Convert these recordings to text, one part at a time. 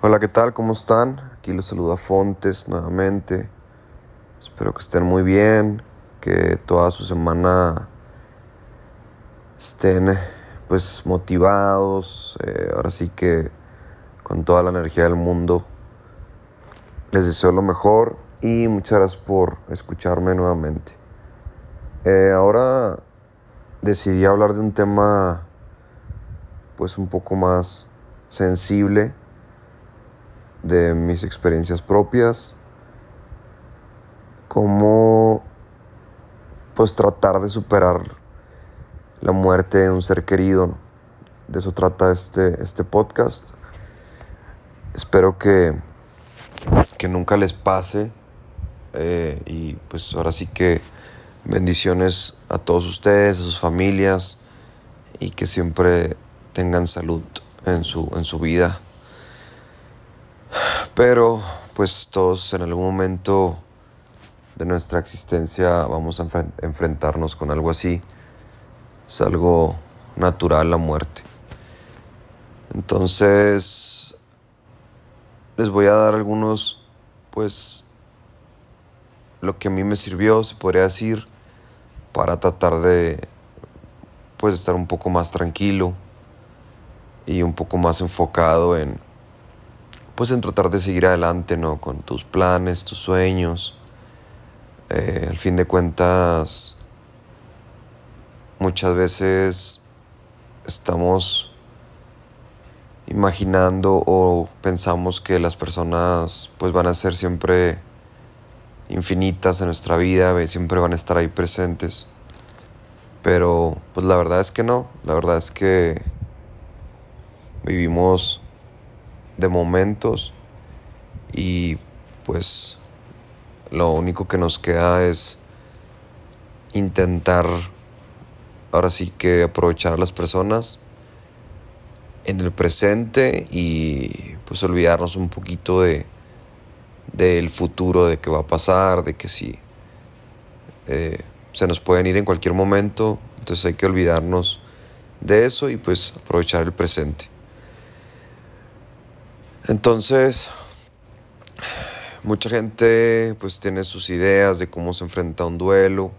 Hola, ¿qué tal? ¿Cómo están? Aquí los saluda Fontes nuevamente. Espero que estén muy bien, que toda su semana estén pues motivados, eh, ahora sí que con toda la energía del mundo. Les deseo lo mejor y muchas gracias por escucharme nuevamente. Eh, ahora decidí hablar de un tema pues un poco más sensible de mis experiencias propias, cómo pues tratar de superar la muerte de un ser querido. De eso trata este, este podcast. Espero que, que nunca les pase eh, y pues ahora sí que bendiciones a todos ustedes, a sus familias y que siempre tengan salud en su, en su vida. Pero pues todos en algún momento de nuestra existencia vamos a enfrentarnos con algo así. Es algo natural la muerte. Entonces les voy a dar algunos pues lo que a mí me sirvió, se podría decir, para tratar de pues estar un poco más tranquilo y un poco más enfocado en pues en tratar de seguir adelante, ¿no? Con tus planes, tus sueños. Eh, al fin de cuentas, muchas veces estamos imaginando o pensamos que las personas pues van a ser siempre infinitas en nuestra vida, siempre van a estar ahí presentes. Pero pues la verdad es que no, la verdad es que vivimos de momentos y pues lo único que nos queda es intentar ahora sí que aprovechar a las personas en el presente y pues olvidarnos un poquito de del futuro, de qué va a pasar, de que si eh, se nos pueden ir en cualquier momento, entonces hay que olvidarnos de eso y pues aprovechar el presente. Entonces, mucha gente pues tiene sus ideas de cómo se enfrenta a un duelo.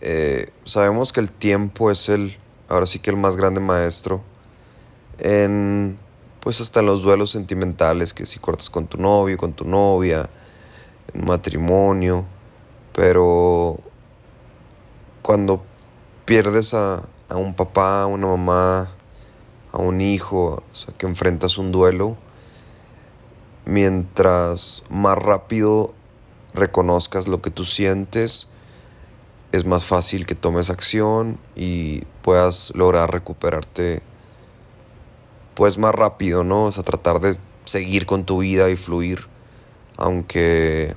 Eh, sabemos que el tiempo es el, ahora sí que el más grande maestro en, pues hasta en los duelos sentimentales, que si cortas con tu novio, con tu novia, en matrimonio, pero cuando pierdes a, a un papá, a una mamá, a un hijo, o sea, que enfrentas un duelo, mientras más rápido reconozcas lo que tú sientes, es más fácil que tomes acción y puedas lograr recuperarte pues más rápido, ¿no? O sea, tratar de seguir con tu vida y fluir, aunque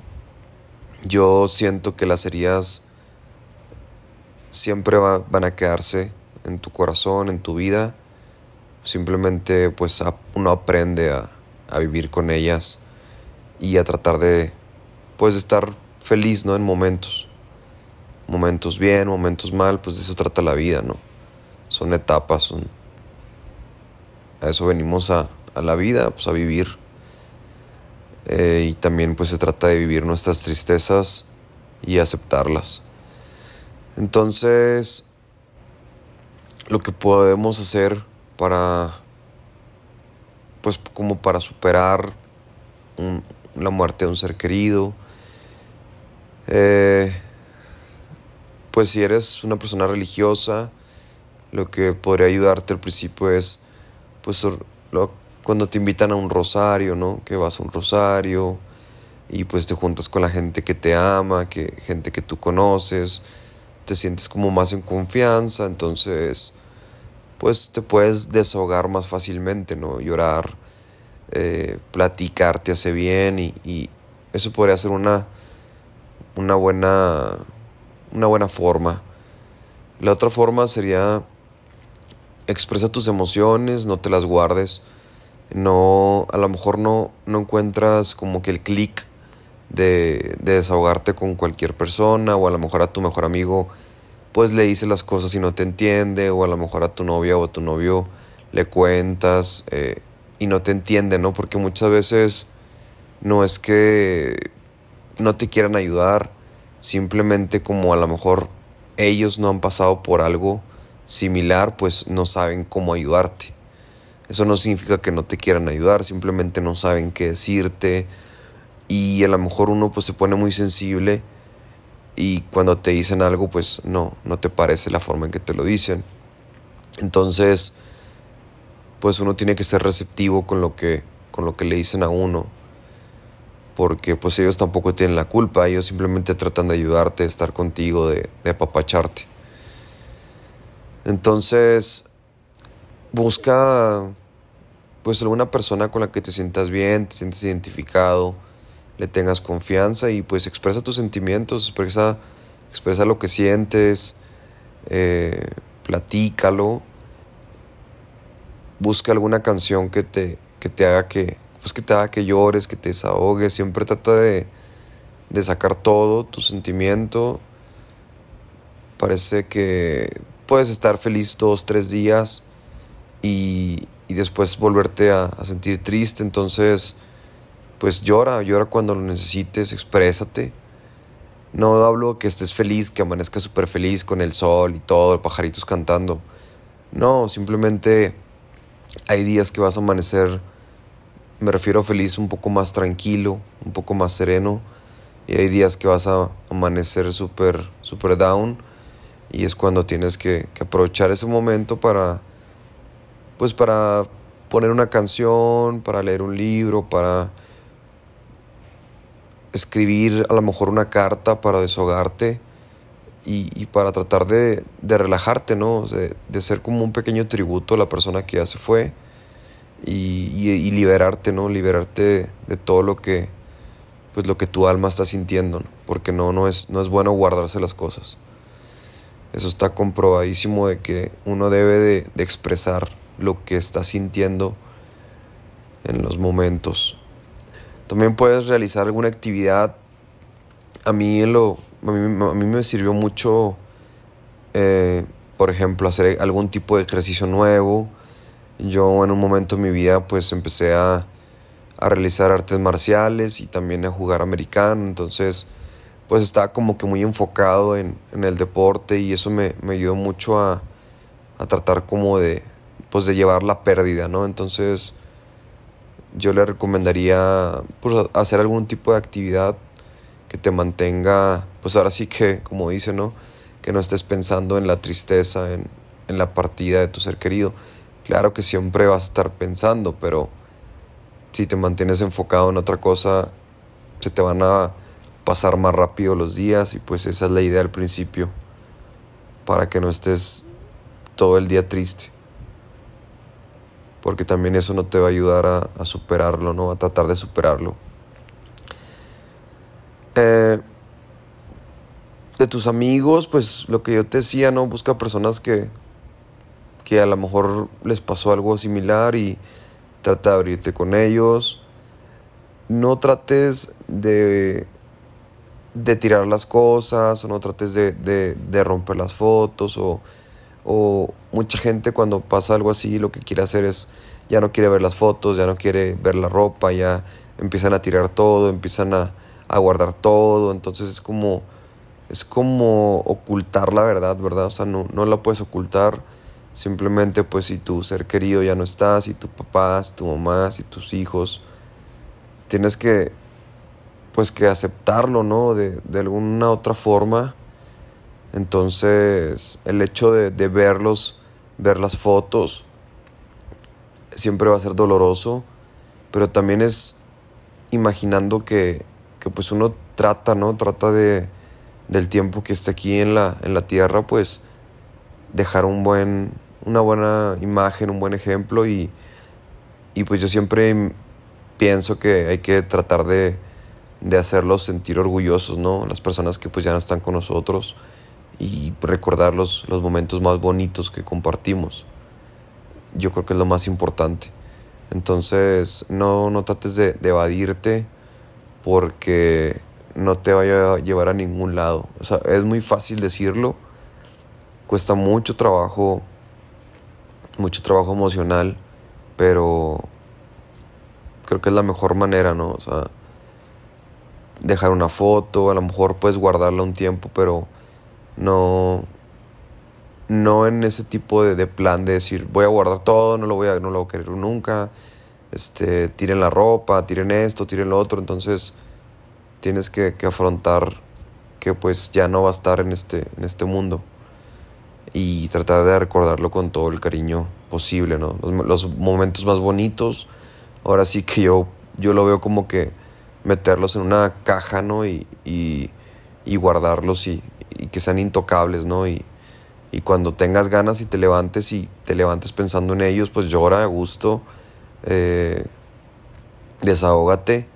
yo siento que las heridas siempre van a quedarse en tu corazón, en tu vida, Simplemente pues uno aprende a, vivir con ellas y a tratar de pues estar feliz, ¿no? En momentos. Momentos bien, momentos mal, pues de eso trata la vida, ¿no? Son etapas, son... A eso venimos a, la vida, pues a vivir. Eh, y también pues se trata de vivir nuestras tristezas y aceptarlas. Entonces, lo que podemos hacer para, pues como para superar la muerte de un ser querido. Eh, pues si eres una persona religiosa, lo que podría ayudarte al principio es, pues cuando te invitan a un rosario, ¿no? Que vas a un rosario y pues te juntas con la gente que te ama, que gente que tú conoces, te sientes como más en confianza, entonces pues te puedes desahogar más fácilmente, ¿no? Llorar, eh, platicar te hace bien y, eso podría ser una, una, buena, una buena forma. La otra forma sería expresa tus emociones, no te las guardes. No, a lo mejor no, no encuentras como que el clic de, de desahogarte con cualquier persona o a lo mejor a tu mejor amigo pues le dices las cosas y no te entiende, o a lo mejor a tu novia o a tu novio le cuentas eh, y no te entienden, ¿no? Porque muchas veces no es que no te quieran ayudar, simplemente como a lo mejor ellos no han pasado por algo similar, pues no saben cómo ayudarte. Eso no significa que no te quieran ayudar, simplemente no saben qué decirte y a lo mejor uno pues se pone muy sensible y cuando te dicen algo pues no, no te parece la forma en que te lo dicen. Entonces, pues uno tiene que ser receptivo con lo que, con lo que le dicen a uno, porque pues ellos tampoco tienen la culpa, ellos simplemente tratan de ayudarte, de estar contigo, de, de apapacharte. Entonces, busca pues alguna persona con la que te sientas bien, te sientes identificado, le tengas confianza y pues expresa tus sentimientos, expresa, expresa lo que sientes, eh, platícalo busca alguna canción que te, que te haga que, pues que te haga que llores, que te desahogues. Siempre trata de, de sacar todo tu sentimiento. Parece que puedes estar feliz dos, tres días y, y después volverte a, a, sentir triste. Entonces, pues llora, llora cuando lo necesites, exprésate. No hablo que estés feliz, que amanezcas súper feliz con el sol y todo, pajaritos cantando. No, simplemente hay días que vas a amanecer, me refiero feliz, un poco más tranquilo, un poco más sereno. Y hay días que vas a amanecer súper, súper down. Y es cuando tienes que, que, aprovechar ese momento para, pues para poner una canción, para leer un libro, para escribir a lo mejor una carta para desahogarte y, para tratar de, relajarte, ¿no? De, de, ser como un pequeño tributo a la persona que ya se fue y, liberarte, ¿no? Liberarte de, todo lo que, pues lo que tu alma está sintiendo, Porque no, no, es, no es bueno guardarse las cosas. Eso está comprobadísimo de que uno debe de, de expresar lo que está sintiendo en los momentos. También puedes realizar alguna actividad. A mí lo, a mí, me sirvió mucho, eh, por ejemplo, hacer algún tipo de ejercicio nuevo. Yo en un momento de mi vida pues empecé a, a realizar artes marciales y también a jugar americano. Entonces pues estaba como que muy enfocado en, en el deporte y eso me, me ayudó mucho a, a, tratar como de, pues de llevar la pérdida, ¿no? Entonces yo le recomendaría pues, hacer algún tipo de actividad que te mantenga, pues ahora sí que, como dice, ¿no? Que no estés pensando en la tristeza, en, en la partida de tu ser querido. Claro que siempre vas a estar pensando, pero si te mantienes enfocado en otra cosa, se te van a pasar más rápido los días y pues esa es la idea al principio, para que no estés todo el día triste. Porque también eso no te va a ayudar a, a superarlo, ¿no? A tratar de superarlo. Eh, de tus amigos, pues lo que yo te decía, ¿no? Busca personas que, que a lo mejor les pasó algo similar y trata de abrirte con ellos. No trates de, de tirar las cosas o no trates de, de, de romper las fotos o, o mucha gente cuando pasa algo así lo que quiere hacer es ya no quiere ver las fotos, ya no quiere ver la ropa, ya empiezan a tirar todo, empiezan a, a guardar todo, entonces es como, es como ocultar la verdad, ¿verdad? O sea, no, no la puedes ocultar, simplemente pues si tu ser querido ya no está, si tu papá, si tu mamá, si tus hijos, tienes que, pues que aceptarlo, ¿no? De, de alguna otra forma. Entonces, el hecho de, de verlos, ver las fotos, siempre va a ser doloroso, pero también es imaginando que que pues uno trata, ¿no? Trata de, del tiempo que esté aquí en la, en la tierra, pues dejar un buen, una buena imagen, un buen ejemplo y, y pues yo siempre pienso que hay que tratar de, de hacerlos sentir orgullosos, ¿no? Las personas que pues ya no están con nosotros y recordar los, los momentos más bonitos que compartimos. Yo creo que es lo más importante. Entonces, no, no trates de, de evadirte porque no te vaya a llevar a ningún lado. O sea, es muy fácil decirlo, cuesta mucho trabajo, mucho trabajo emocional, pero creo que es la mejor manera, ¿no? O sea, dejar una foto, a lo mejor puedes guardarla un tiempo, pero no, no en ese tipo de, plan de decir voy a guardar todo, no lo voy a, no lo voy a querer nunca, este, tiren la ropa, tiren esto, tiren lo otro, entonces tienes que, afrontar que pues ya no va a estar en este, en este mundo y tratar de recordarlo con todo el cariño posible, ¿no? Los, momentos más bonitos, ahora sí que yo, yo lo veo como que meterlos en una caja, ¿no? Y, y, guardarlos y, y, que sean intocables, ¿no? Y, y cuando tengas ganas y te levantes y te levantes pensando en ellos, pues llora a gusto, eh, desahógate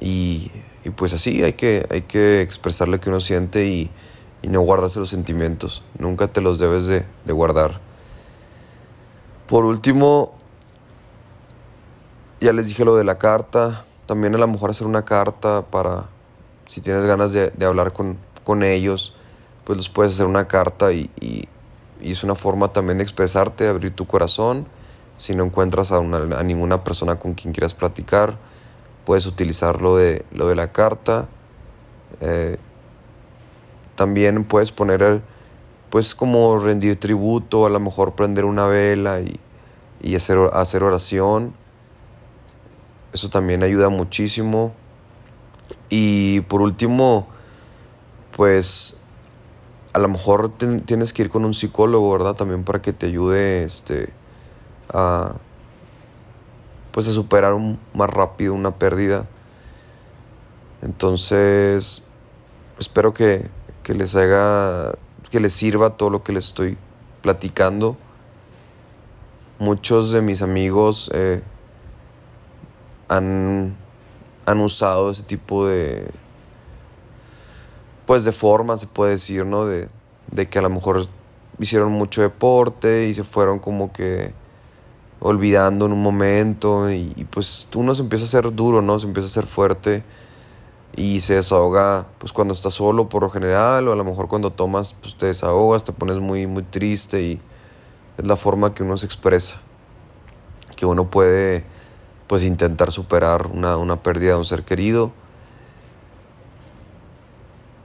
y, y, pues así hay que, hay que expresar lo que uno siente y, y no guardarse los sentimientos, nunca te los debes de, de guardar. Por último, ya les dije lo de la carta, también a lo mejor hacer una carta para, si tienes ganas de, de hablar con, con ellos, pues los puedes hacer una carta y, y, es una forma también de expresarte, abrir tu corazón. Si no encuentras a, a, ninguna persona con quien quieras platicar, puedes utilizar lo de, lo de la carta. Eh, también puedes poner, pues como rendir tributo, a lo mejor prender una vela y, y hacer, hacer oración. Eso también ayuda muchísimo. Y por último, pues a lo mejor tienes que ir con un psicólogo, ¿verdad? También para que te ayude este, a, pues a superar más rápido una pérdida. Entonces, espero que, les haga, que les sirva todo lo que les estoy platicando. Muchos de mis amigos eh, han, han usado ese tipo de, pues de forma, se puede decir, ¿no? De, que a lo mejor hicieron mucho deporte y se fueron como que olvidando en un momento y, y, pues uno se empieza a ser duro, ¿no? Se empieza a ser fuerte y se desahoga pues cuando estás solo por lo general o a lo mejor cuando tomas pues te desahogas, te pones muy muy triste y es la forma que uno se expresa, que uno puede pues intentar superar una, una pérdida de un ser querido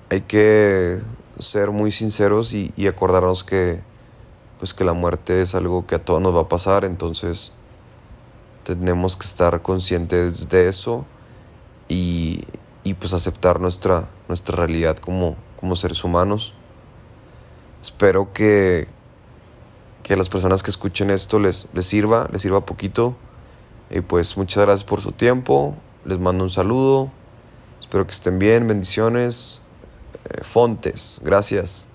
hay que ser muy sinceros y, acordarnos que, pues que la muerte es algo que a todos nos va a pasar, entonces tenemos que estar conscientes de eso y, pues aceptar nuestra, nuestra realidad como, como seres humanos. Espero que, que a las personas que escuchen esto les, les sirva, les sirva poquito. Y pues muchas gracias por su tiempo, les mando un saludo, espero que estén bien, bendiciones. Fontes. Gracias.